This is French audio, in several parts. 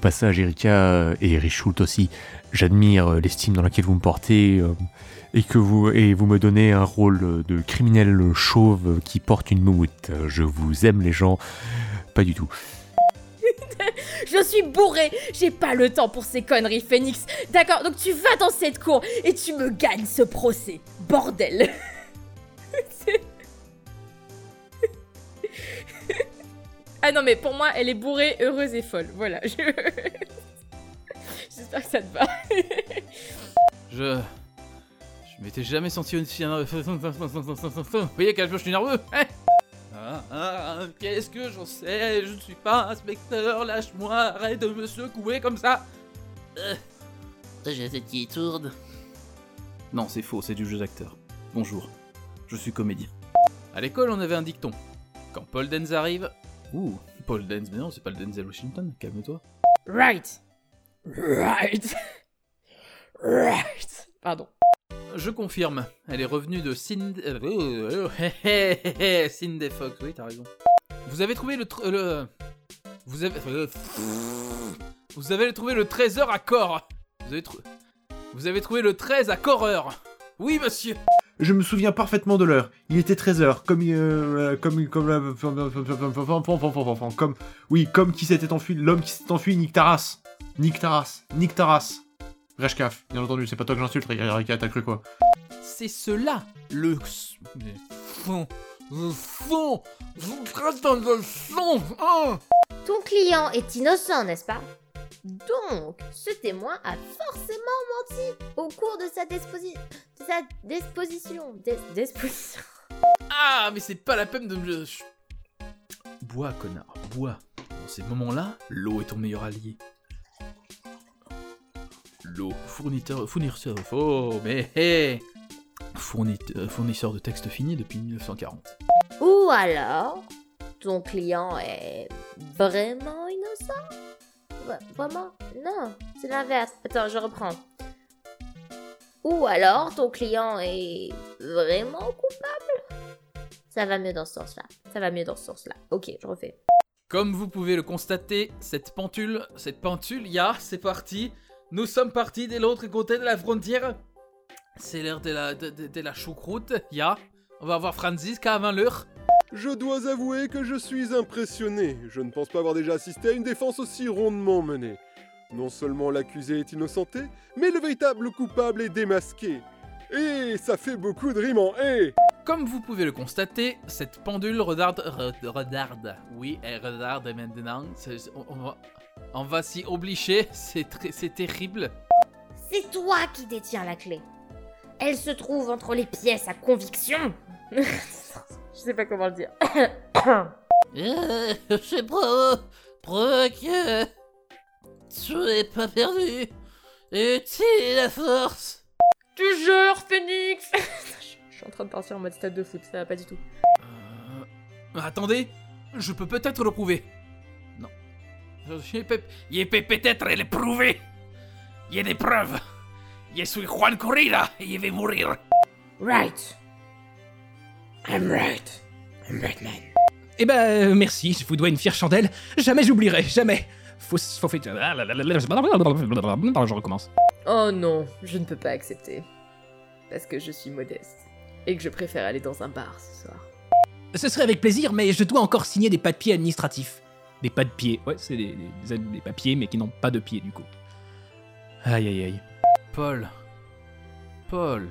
passage, Erika et Richult aussi, j'admire l'estime dans laquelle vous me portez et que vous, et vous me donnez un rôle de criminel chauve qui porte une moumoute. Je vous aime les gens, pas du tout. Je suis bourré, j'ai pas le temps pour ces conneries, Phoenix. D'accord, donc tu vas dans cette cour et tu me gagnes ce procès. Bordel. ah non, mais pour moi, elle est bourrée, heureuse et folle. Voilà. J'espère que ça te va. Je. Je m'étais jamais senti aussi. Vous voyez quel je suis nerveux hein? Ah, ah, Qu'est-ce que j'en sais? Je ne suis pas inspecteur, lâche-moi, arrête de me secouer comme ça euh, J'ai cette qui tourne. Non, c'est faux, c'est du jeu d'acteur. Bonjour, je suis comédien. À l'école, on avait un dicton. Quand Paul Denz arrive. Ouh, Paul Denz, mais non, c'est pas le Denzel Washington, calme-toi. Right. Right. Right. Pardon. Je confirme, elle est revenue de Cindy... Cindy Fox, oui, t'as raison. Vous avez trouvé le... le... Vous avez... Vous avez trouvé le trésor à corps. Vous avez, trouvé... Vous avez trouvé le 13 à corps. Oui, monsieur je me souviens parfaitement de l'heure. Il était 13h, comme euh, comme comme comme oui, comme qui s'était enfui, l'homme qui s'est enfui, Nick Taras. Nick Taras, Nick Taras. Reshkaf, bien entendu, c'est pas toi que j'insulte, Rika, t'as cru quoi? C'est cela, le fond, le fond, le fond, hein? Ton client est innocent, n'est-ce pas? Donc, ce témoin a forcément menti au cours de sa, disposition. Sa disposition. disposition. Ah, mais c'est pas la peine de me. Bois, connard, bois. Dans ces moments-là, l'eau est ton meilleur allié. L'eau, fournisseur, fournisseur, oh, mais hé euh, Fournisseur de texte fini depuis 1940. Ou alors, ton client est vraiment innocent? Vraiment? Non, c'est l'inverse. Attends, je reprends. Ou alors, ton client est vraiment coupable? Ça va mieux dans ce sens-là. Ça va mieux dans ce sens-là. Ok, je refais. Comme vous pouvez le constater, cette pentule, cette pentule, ya, c'est parti. Nous sommes partis de l'autre côté de la frontière. C'est l'heure de la, de, la choucroute, ya. On va voir Francis avant l'heure. Je dois avouer que je suis impressionné. Je ne pense pas avoir déjà assisté à une défense aussi rondement menée. Non seulement l'accusé est innocenté, mais le véritable coupable est démasqué. Et ça fait beaucoup de rimes en et. Comme vous pouvez le constater, cette pendule regarde. regarde. Oui, elle regarde maintenant. On, on va s'y obliger, c'est c'est terrible. C'est toi qui détiens la clé. Elle se trouve entre les pièces à conviction. Je sais pas comment le dire. je pas que tu n'es pas perdu. Utilise la force. Tu jures, Phoenix Je suis en train de partir en mode stade de foot, ça va pas du tout. Euh... Attendez, je peux peut-être le prouver. Il peut peut-être le prouver. Il y a des preuves. Je suis Juan Corrida et il va mourir. Right. I'm right. I'm Batman. Eh ben, euh, merci, je vous dois une fière chandelle. Jamais j'oublierai, jamais. Faut, faut faire... Je recommence. Oh non, je ne peux pas accepter. Parce que je suis modeste. Et que je préfère aller dans un bar ce soir. Ce serait avec plaisir, mais je dois encore signer des papiers administratifs. Des pas de pied. Ouais, c'est des, papiers, mais qui n'ont pas de pied, du coup. Aïe, aïe, aïe. Paul. Paul.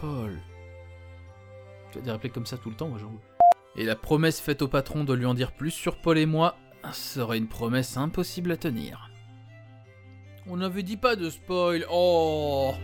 Paul. Tu vas des répliques comme ça tout le temps, moi, j'en Et la promesse faite au patron de lui en dire plus sur Paul et moi serait une promesse impossible à tenir. On n'avait dit pas de spoil. Oh